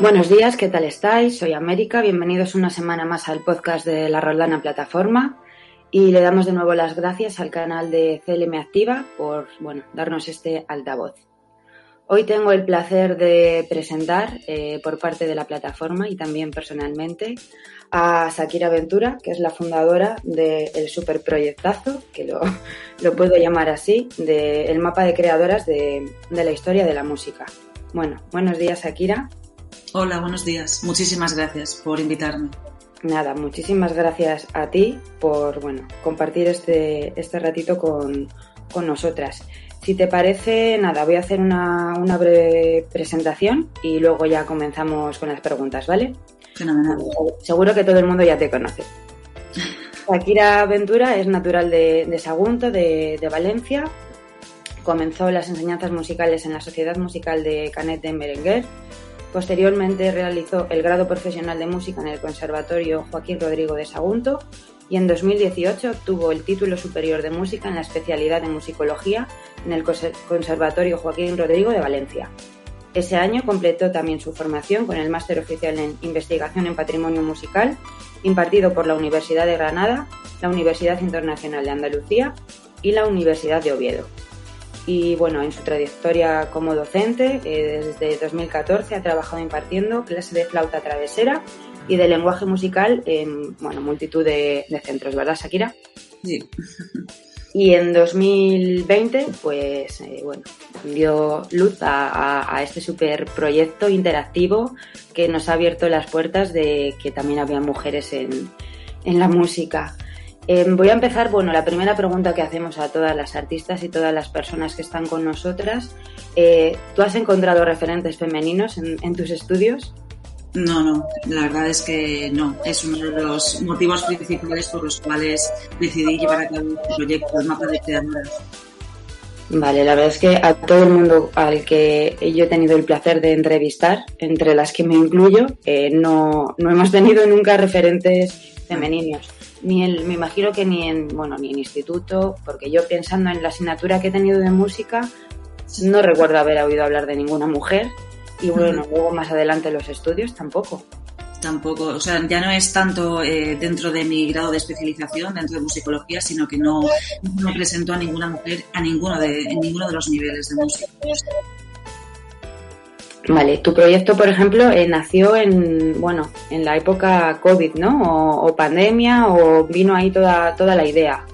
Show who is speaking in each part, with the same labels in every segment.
Speaker 1: Buenos días, ¿qué tal estáis? Soy América, bienvenidos una semana más al podcast de la Roldana Plataforma y le damos de nuevo las gracias al canal de CLM Activa por bueno, darnos este altavoz. Hoy tengo el placer de presentar eh, por parte de la plataforma y también personalmente a Shakira Ventura, que es la fundadora del superproyectazo, que lo, lo, puedo llamar así, del mapa de creadoras de, de la historia de la música. Bueno, buenos días Shakira.
Speaker 2: Hola, buenos días. Muchísimas gracias por invitarme.
Speaker 1: Nada, muchísimas gracias a ti por bueno, compartir este, este ratito con, con nosotras. Si te parece, nada, voy a hacer una, una, breve presentación y luego ya comenzamos con las preguntas, ¿vale?
Speaker 2: Fenomenal.
Speaker 1: Seguro que todo el mundo ya te conoce. Shakira Ventura es natural de, de Sagunto, de, de, Valencia. Comenzó las enseñanzas musicales en la Sociedad Musical de Canet de Merenguer Posteriormente realizó el grado profesional de música en el Conservatorio Joaquín Rodrigo de Sagunto y en 2018 obtuvo el título superior de música en la especialidad de musicología en el Conservatorio Joaquín Rodrigo de Valencia. Ese año completó también su formación con el máster oficial en investigación en patrimonio musical impartido por la Universidad de Granada, la Universidad Internacional de Andalucía y la Universidad de Oviedo y bueno, en su trayectoria como docente, eh, desde 2014 ha trabajado impartiendo clases de flauta travesera y de lenguaje musical en bueno, multitud de, de centros, ¿verdad, Shakira?
Speaker 2: Sí.
Speaker 1: Y en 2020, pues eh, bueno, dio luz a, a, a, este super proyecto interactivo que nos ha abierto las puertas de que también había mujeres en, en la música. Eh, voy a empezar, bueno, la primera pregunta que hacemos a todas las artistas y todas las personas que están con nosotras. Eh, ¿Tú has encontrado referentes femeninos en, en, tus estudios?
Speaker 2: No, no, la verdad es que no. Es uno de los motivos principales por los cuales decidí llevar a cabo este proyecto, el mapa de creadoras.
Speaker 1: Vale, la verdad es que a todo el mundo al que yo he tenido el placer de entrevistar, entre las que me incluyo, eh, no, no hemos tenido nunca referentes femeninos ni el, me imagino que ni en, bueno, ni en instituto, porque yo pensando en la asignatura que he tenido de música, no recuerdo haber oído hablar de ninguna mujer y bueno, luego más adelante los estudios tampoco.
Speaker 2: Tampoco, o sea, ya no es tanto eh, dentro de mi grado de especialización, dentro de musicología, sino que no, no presento a ninguna mujer a ninguno de, en ninguno de los niveles de música.
Speaker 1: Vale, tu proyecto, por ejemplo, eh, nació en, bueno, en la época COVID, ¿no? O, pandemia, o vino ahí toda, toda la idea.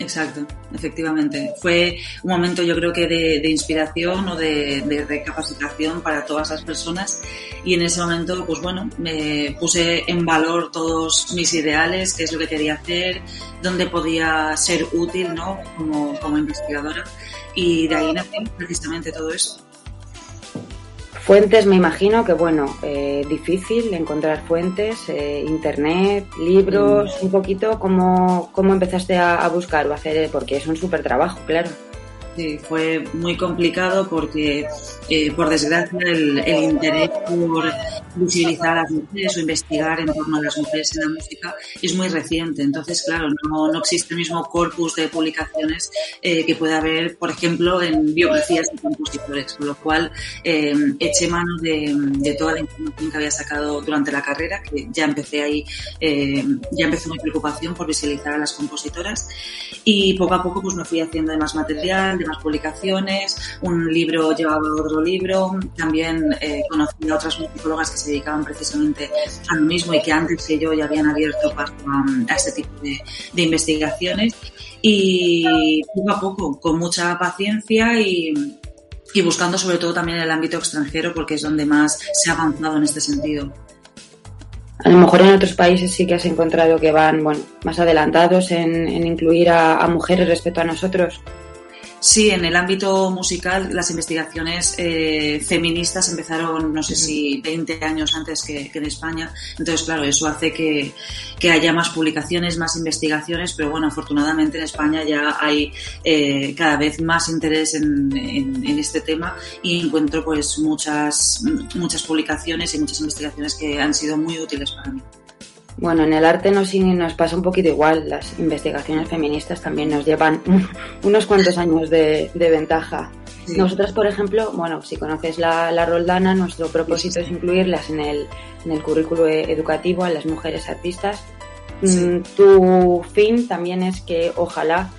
Speaker 2: Exacto, efectivamente. Fue un momento, yo creo que de, inspiración o de, de, recapacitación para todas las personas. Y en ese momento, pues bueno, me puse en valor todos mis ideales, qué es lo que quería hacer, dónde podía ser útil, ¿no? Como, como investigadora. Y de ahí nació precisamente todo eso.
Speaker 1: Fuentes, me imagino que, bueno, eh, difícil encontrar fuentes, eh, internet, libros, mm. un poquito, ¿cómo, cómo empezaste a, a buscar o a hacer? Porque es un súper trabajo, claro.
Speaker 2: Sí, fue muy complicado porque, eh, por desgracia, el, interés por visibilizar a las mujeres o investigar en torno a las mujeres en la música es muy reciente. Entonces, claro, no, no existe el mismo corpus de publicaciones eh, que puede haber, por ejemplo, en biografías de compositores, con lo cual eh, eché mano de, de, toda la información que había sacado durante la carrera, que ya empecé ahí, eh, ya empezó mi preocupación por visibilizar a las compositoras y poco a poco pues me fui haciendo de más material, más publicaciones, un libro llevaba otro libro, también eh, conocí a otras musicólogas que se dedicaban precisamente a lo mismo y que antes que yo ya habían abierto paso a, a este tipo de, de, investigaciones y poco a poco, con mucha paciencia y, y buscando sobre todo también el ámbito extranjero porque es donde más se ha avanzado en este sentido.
Speaker 1: A lo mejor en otros países sí que has encontrado que van bueno, más adelantados en, en incluir a, a mujeres respecto a nosotros.
Speaker 2: Sí, en el ámbito musical las investigaciones eh, feministas empezaron, no sé si 20 años antes que, que, en España. Entonces, claro, eso hace que, que, haya más publicaciones, más investigaciones, pero bueno, afortunadamente en España ya hay eh, cada vez más interés en, en, en, este tema y encuentro pues muchas, muchas publicaciones y muchas investigaciones que han sido muy útiles para mí.
Speaker 1: Bueno, en el arte nos, nos pasa un poquito igual. Las investigaciones feministas también nos llevan unos cuantos años de, de ventaja. Nosotras, por ejemplo, bueno, si conoces la, la Roldana, nuestro propósito es incluirlas en el, en el currículo e, educativo a las mujeres artistas. Mm, tu fin también es que ojalá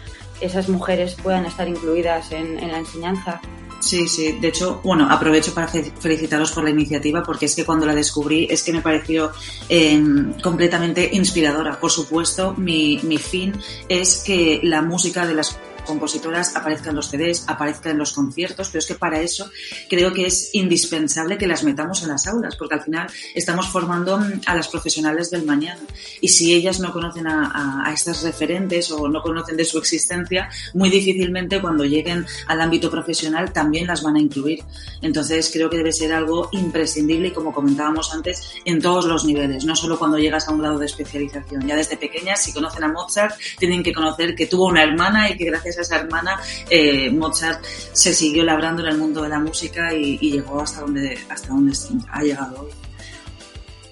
Speaker 1: esas mujeres puedan estar incluidas en, en la enseñanza
Speaker 2: Sí, sí. De hecho, bueno, aprovecho para felicitaros por la iniciativa porque es que cuando la descubrí es que me pareció eh, completamente inspiradora. Por supuesto, mi fin es que la música de las compositoras aparezcan en los CDs, aparezcan en los conciertos, pero es que para eso creo que es indispensable que las metamos en las aulas, porque al final estamos formando a las profesionales del mañana. Y si ellas no conocen a, a, estas referentes o no conocen de su existencia, muy difícilmente cuando lleguen al ámbito profesional también las van a incluir. Entonces creo que debe ser algo imprescindible y como comentábamos antes, en todos los niveles, no solo cuando llegas a un grado de especialización. Ya desde pequeñas, si conocen a Mozart, tienen que conocer que tuvo una hermana y que gracias esa hermana, eh, Mozart se siguió labrando en el mundo de la música y, y, llegó hasta donde, hasta donde ha llegado hoy.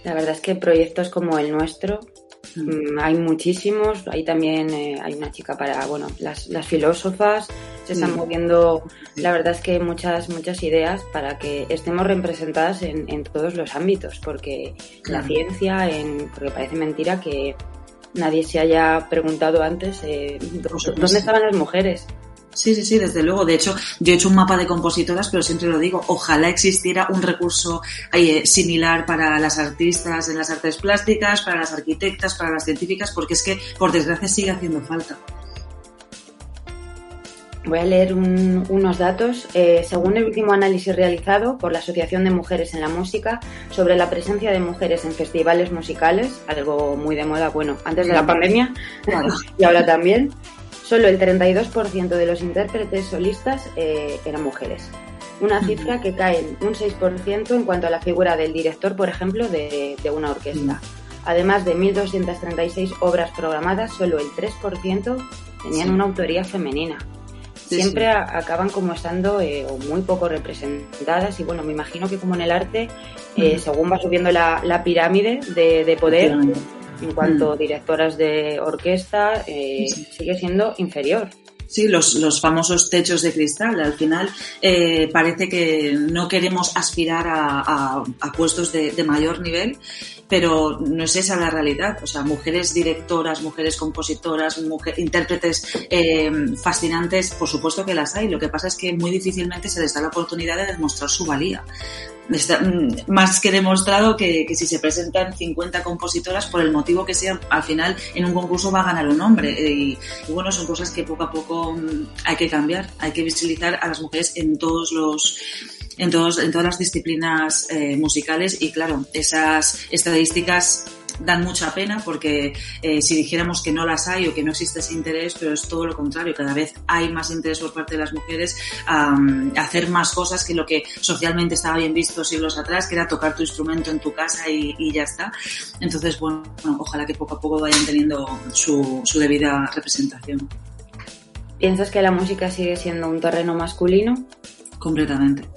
Speaker 1: La verdad es que proyectos como el nuestro mm. hay muchísimos. Hay también eh, hay una chica para, bueno, las, las filósofas se están moviendo, la verdad es que muchas, muchas ideas para que estemos representadas en, en todos los ámbitos, porque claro. la ciencia, en, porque parece mentira que nadie se haya preguntado antes eh, dónde estaban las mujeres.
Speaker 2: Sí, sí, sí, desde luego. De hecho, yo he hecho un mapa de compositoras, pero siempre lo digo, ojalá existiera un recurso eh, similar para las artistas en las artes plásticas, para las arquitectas, para las científicas, porque es que, por desgracia, sigue haciendo falta.
Speaker 1: Voy a leer un, unos datos. Eh, según el último análisis realizado por la Asociación de Mujeres en la Música sobre la presencia de mujeres en festivales musicales, algo muy de moda, bueno, antes de la pandemia claro. y ahora también, solo el 32% de los intérpretes solistas eh, eran mujeres. Una cifra que cae en un 6% en cuanto a la figura del director, por ejemplo, de, de una orquesta. Además de 1.236 obras programadas, solo el 3% tenían una autoría femenina siempre sí. acaban como estando eh, muy poco representadas y bueno, me imagino que como en el arte, eh, según va subiendo la, la pirámide de, de poder, en cuanto a directoras de orquesta, eh, sigue siendo inferior.
Speaker 2: Sí, los, los, famosos techos de cristal. Al final eh, parece que no queremos aspirar a, a, a puestos de, de, mayor nivel, pero no es esa la realidad. O sea, mujeres directoras, mujeres compositoras, mujer, intérpretes eh, fascinantes, por supuesto que las hay. Lo que pasa es que muy difícilmente se les da la oportunidad de demostrar su valía. Mm, más que demostrado que, que, si se presentan 50 compositoras, por el motivo que sea, al final en un concurso va a ganar un hombre. Y, y bueno, son cosas que poco a poco mm, hay que cambiar. Hay que visibilizar a las mujeres en todos los en, todos, en todas las disciplinas eh, musicales y claro, esas estadísticas dan mucha pena porque eh, si dijéramos que no las hay o que no existe ese interés, pero es todo lo contrario, cada vez hay más interés por parte de las mujeres a, a hacer más cosas que lo que socialmente estaba bien visto siglos atrás, que era tocar tu instrumento en tu casa y, y ya está. Entonces, bueno, ojalá que poco a poco vayan teniendo su, su debida representación.
Speaker 1: ¿Piensas que la música sigue siendo un terreno masculino?
Speaker 2: Completamente.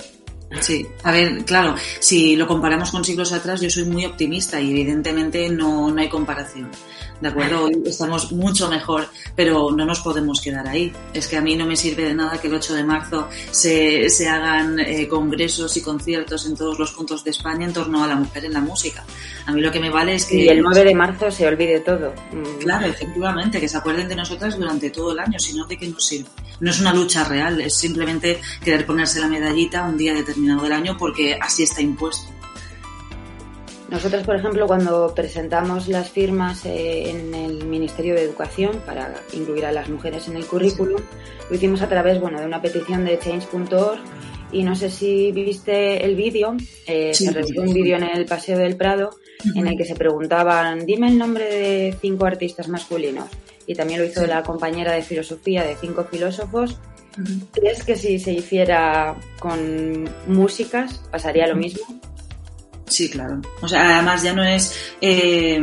Speaker 2: Sí, a ver, claro, si lo comparamos con siglos atrás, yo soy muy optimista y evidentemente no, no hay comparación. ¿De acuerdo? Hoy estamos mucho mejor, pero no nos podemos quedar ahí. Es que a mí no me sirve de nada que el 8 de marzo se, se hagan eh, congresos y conciertos en todos los puntos de España en torno a la mujer en la música. A mí lo que me vale es que...
Speaker 1: Y el 9 de marzo se olvide todo.
Speaker 2: Claro, efectivamente, que se acuerden de nosotras durante todo el año, sino de qué nos sirve. No es una lucha real, es simplemente querer ponerse la medallita un día determinado del año porque así está impuesto.
Speaker 1: Nosotros, por ejemplo, cuando presentamos las firmas eh, en el Ministerio de Educación para incluir a las mujeres en el currículum, lo hicimos a través bueno, de una petición de change.org y no sé si viste el vídeo, eh, sí, se recibió un vídeo en el Paseo del Prado uh -huh. en el que se preguntaban, dime el nombre de cinco artistas masculinos. Y también lo hizo sí. la compañera de filosofía de cinco filósofos. ¿Crees que si se hiciera con músicas pasaría lo mismo?
Speaker 2: Sí, claro. O sea, además ya no es eh,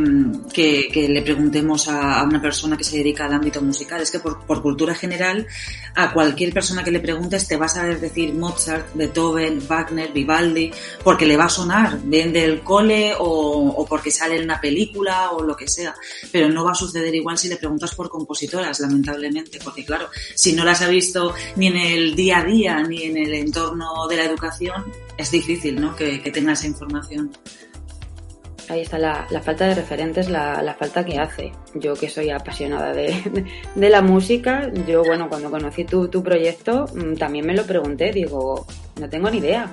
Speaker 2: que, le preguntemos a, una persona que se dedica al ámbito musical, es que por, cultura general a cualquier persona que le preguntes te vas a decir Mozart, Beethoven, Wagner, Vivaldi, porque le va a sonar, bien del cole o, o porque sale en una película o lo que sea. Pero no va a suceder igual si le preguntas por compositoras, lamentablemente, porque claro, si no las ha visto ni en el día a día ni en el entorno de la educación, es difícil ¿no? que, tenga esa información.
Speaker 1: Ahí está la, falta de referentes, la, falta que hace. Yo que soy apasionada de, la música, yo bueno, cuando conocí tu, tu, proyecto mm, también me lo pregunté, digo, no tengo ni idea.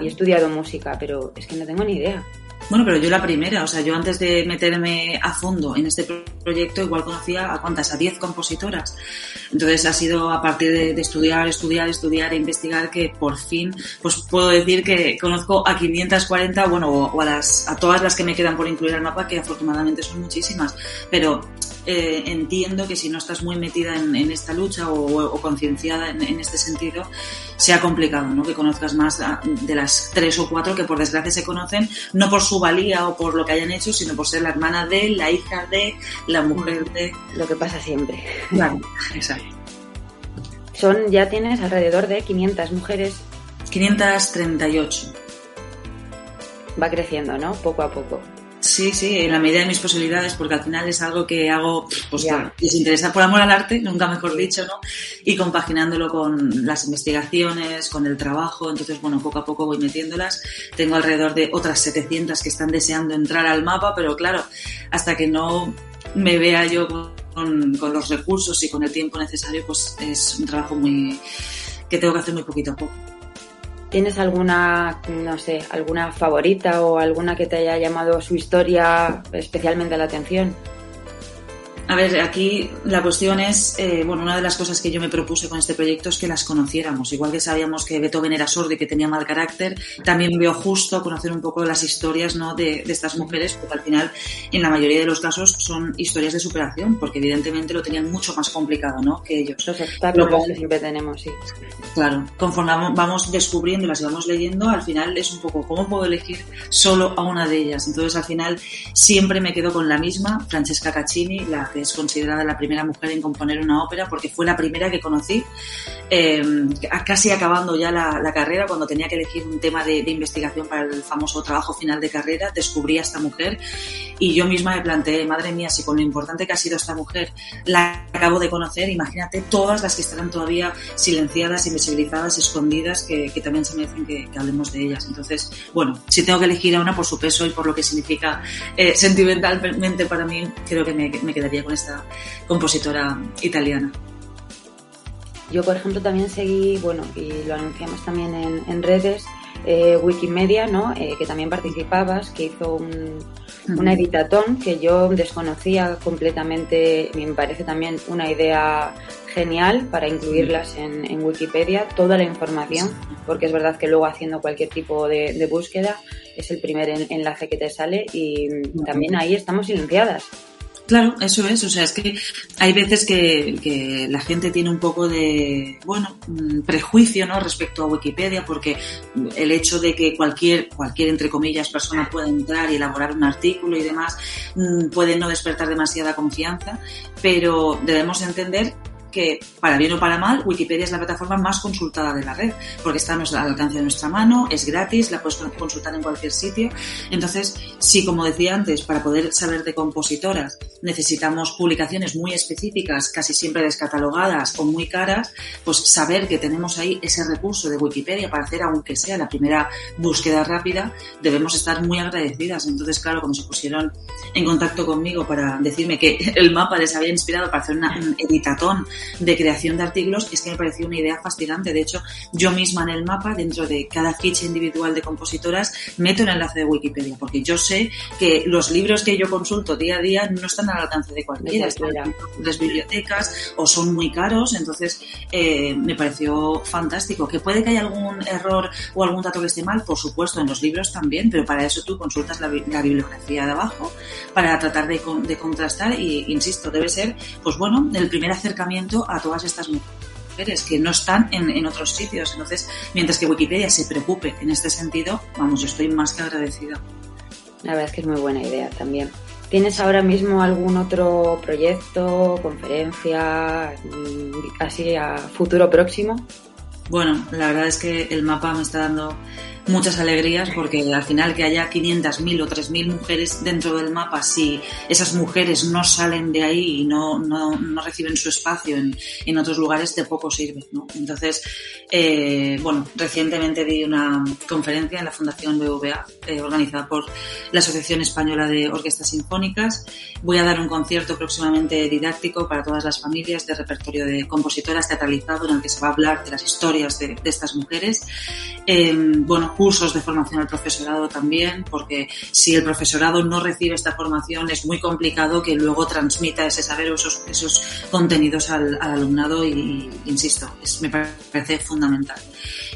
Speaker 1: Y he estudiado música, pero es que no tengo ni idea.
Speaker 2: Bueno, pero yo la primera, o sea, yo antes de meterme a fondo en este proyecto, igual conocía a cuántas, a 10 compositoras. Entonces ha sido a partir de, estudiar, estudiar, estudiar e investigar que por fin, pues puedo decir que conozco a 540, bueno, o, a, las, a todas las que me quedan por incluir al mapa, que afortunadamente son muchísimas. Pero eh, entiendo que si no estás muy metida en, esta lucha o, concienciada en, este sentido, sea complicado, ¿no? Que conozcas más de las tres o cuatro que por desgracia se conocen, no por su valía o por lo que hayan hecho, sino por ser la hermana de, la hija de, la mujer de.
Speaker 1: Lo que pasa siempre.
Speaker 2: Claro, exacto.
Speaker 1: Son, ya tienes alrededor de 500 mujeres.
Speaker 2: 538.
Speaker 1: Va creciendo, ¿no? Poco a poco.
Speaker 2: Sí, sí, en la medida de mis posibilidades, porque al final es algo que hago, pues les interesa por amor al arte, nunca mejor dicho, ¿no? Y compaginándolo con las investigaciones, con el trabajo, entonces, bueno, poco a poco voy metiéndolas. Tengo alrededor de otras 700 que están deseando entrar al mapa, pero claro, hasta que no me vea yo con, con los recursos y con el tiempo necesario, pues es un trabajo muy que tengo que hacer muy poquito a poco.
Speaker 1: ¿Tienes alguna, no sé, alguna favorita o alguna que te haya llamado su historia especialmente la atención?
Speaker 2: A ver, aquí la cuestión es, eh, bueno, una de las cosas que yo me propuse con este proyecto es que las conociéramos. Igual que sabíamos que Beethoven era sordo y que tenía mal carácter, también veo justo conocer un poco las historias ¿no? de, estas mujeres, porque al final, en la mayoría de los casos, son historias de superación, porque evidentemente lo tenían mucho más complicado ¿no? que ellos.
Speaker 1: Los obstáculos que siempre tenemos, sí.
Speaker 2: Claro, conforme vamos descubriendo y las vamos leyendo, al final es un poco, ¿cómo puedo elegir solo a una de ellas? Entonces, al final, siempre me quedo con la misma, Francesca Caccini, la es considerada la primera mujer en componer una ópera porque fue la primera que conocí, eh, casi acabando ya la, carrera, cuando tenía que elegir un tema de, investigación para el famoso trabajo final de carrera, descubrí a esta mujer y yo misma me planteé, madre mía, si con lo importante que ha sido esta mujer la acabo de conocer, imagínate todas las que estarán todavía silenciadas, invisibilizadas, escondidas, que, también se merecen que, que, hablemos de ellas. Entonces, bueno, si tengo que elegir a una por su peso y por lo que significa eh, sentimentalmente para mí, creo que me, me quedaría con esta compositora italiana.
Speaker 1: Yo, por ejemplo, también seguí, bueno, y lo anunciamos también en, redes, eh, Wikimedia, ¿no? Eh, que también participabas, que hizo un, una editatón que yo desconocía completamente, me parece también una idea genial para incluirlas en, Wikipedia, toda la información, porque es verdad que luego haciendo cualquier tipo de, búsqueda es el primer enlace que te sale y también ahí estamos silenciadas.
Speaker 2: Claro, eso es. O sea, es que hay veces que, la gente tiene un poco de, bueno, mm, prejuicio, ¿no? Respecto a Wikipedia, porque el hecho de que cualquier, cualquier, entre comillas, persona pueda entrar y elaborar un artículo y demás, mm, puede no despertar demasiada confianza, pero debemos entender que, para bien o para mal, Wikipedia es la plataforma más consultada de la red, porque está al alcance de nuestra mano, es gratis, la puedes consultar en cualquier sitio. Entonces, si, como decía antes, para poder saber de compositoras necesitamos publicaciones muy específicas, casi siempre descatalogadas o muy caras, pues saber que tenemos ahí ese recurso de Wikipedia para hacer, aunque sea la primera búsqueda rápida, debemos estar muy agradecidas. Entonces, claro, cuando se pusieron en contacto conmigo para decirme que el mapa les había inspirado para hacer una, un editatón de creación de artículos es que me pareció una idea fascinante. De hecho, yo misma en el mapa, dentro de cada ficha individual de compositoras, meto el enlace de Wikipedia, porque yo sé que los libros que yo consulto día a día no están al alcance de cualquiera, están en las bibliotecas o son muy caros, entonces eh, me pareció fantástico. Que puede que haya algún error o algún dato que esté mal, por supuesto, en los libros también, pero para eso tú consultas la, bibliografía de abajo para tratar de, de contrastar y, insisto, debe ser, pues bueno, el primer acercamiento a todas estas mujeres. que no están en, en otros sitios. Entonces, mientras que Wikipedia se preocupe en este sentido, vamos, yo estoy más que agradecida.
Speaker 1: La verdad es que es muy buena idea también. ¿Tienes ahora mismo algún otro proyecto, conferencia, mm, así a futuro próximo?
Speaker 2: Bueno, la verdad es que el mapa me está dando muchas alegrías porque al final que haya 500.000 o 3.000 mujeres dentro del mapa, si esas mujeres no salen de ahí y no, no, no reciben su espacio en, en, otros lugares, de poco sirve. ¿no? Entonces, eh, bueno, recientemente di una conferencia en la Fundación BVA eh, organizada por la Asociación Española de Orquestas Sinfónicas. Voy a dar un concierto próximamente didáctico para todas las familias de repertorio de compositoras teatralizado en el que se va a hablar de las historias de, estas mujeres. Eh, bueno, cursos de formación al profesorado también, porque si el profesorado no recibe esta formación es muy complicado que luego transmita ese saber o esos, esos contenidos al, al alumnado y, insisto, es, me parece fundamental.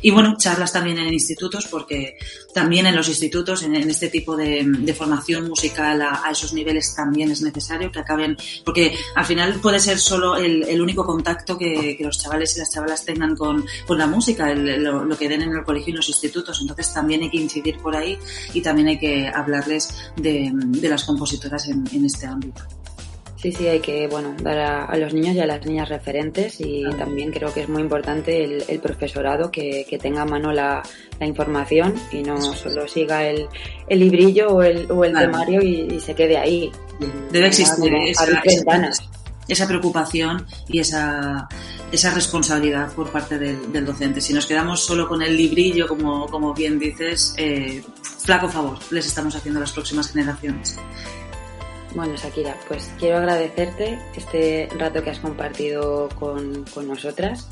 Speaker 2: Y bueno, charlas también en institutos, porque también en los institutos, en, este tipo de, de formación musical a, a, esos niveles también es necesario que acaben, porque al final puede ser solo el, el único contacto que, que, los chavales y las chavalas tengan con, con la música, el, lo, lo, que den en el colegio y en los institutos. Entonces también hay que incidir por ahí y también hay que hablarles de, de las compositoras en, en este ámbito.
Speaker 1: Sí, sí, hay que bueno dar a, a, los niños y a las niñas referentes y ah. también creo que es muy importante el, el profesorado que, que, tenga a mano la, la, información y no solo siga el, el librillo o el, o el claro. temario y, y, se quede ahí.
Speaker 2: Debe existir esa, esa, esa, preocupación y esa, esa responsabilidad por parte del, del, docente. Si nos quedamos solo con el librillo, como, como bien dices, eh, flaco favor les estamos haciendo a las próximas generaciones.
Speaker 1: Bueno, Shakira, pues quiero agradecerte este rato que has compartido con, con nosotras.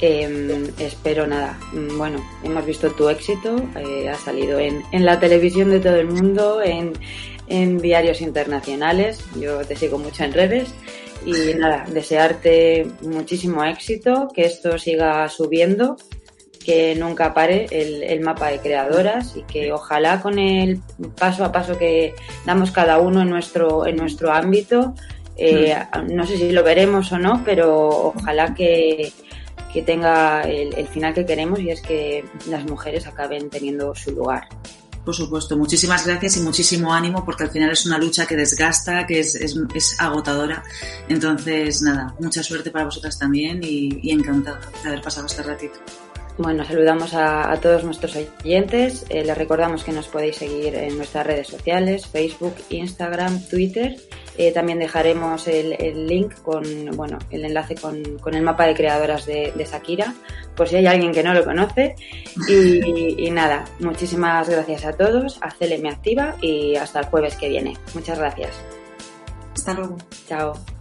Speaker 1: Eh, espero nada. Bueno, hemos visto tu éxito, eh, ha salido en, en, la televisión de todo el mundo, en, en, diarios internacionales. Yo te sigo mucho en redes. Y nada, desearte muchísimo éxito, que esto siga subiendo que nunca pare el, el, mapa de creadoras y que ojalá con el paso a paso que damos cada uno en nuestro, en nuestro ámbito, eh, no sé si lo veremos o no, pero ojalá que, que tenga el, el, final que queremos y es que las mujeres acaben teniendo su lugar.
Speaker 2: Por supuesto, muchísimas gracias y muchísimo ánimo porque al final es una lucha que desgasta, que es, es, es agotadora. Entonces, nada, mucha suerte para vosotras también y, y encantada de haber pasado este ratito.
Speaker 1: Bueno, saludamos a, a todos nuestros oyentes. Eh, les recordamos que nos podéis seguir en nuestras redes sociales, Facebook, Instagram, Twitter. Eh, también dejaremos el, el, link con, bueno, el enlace con, con, el mapa de creadoras de, de Shakira, por si hay alguien que no lo conoce. Y, y nada, muchísimas gracias a todos, a CLM Activa y hasta el jueves que viene. Muchas gracias.
Speaker 2: Hasta luego.
Speaker 1: Chao.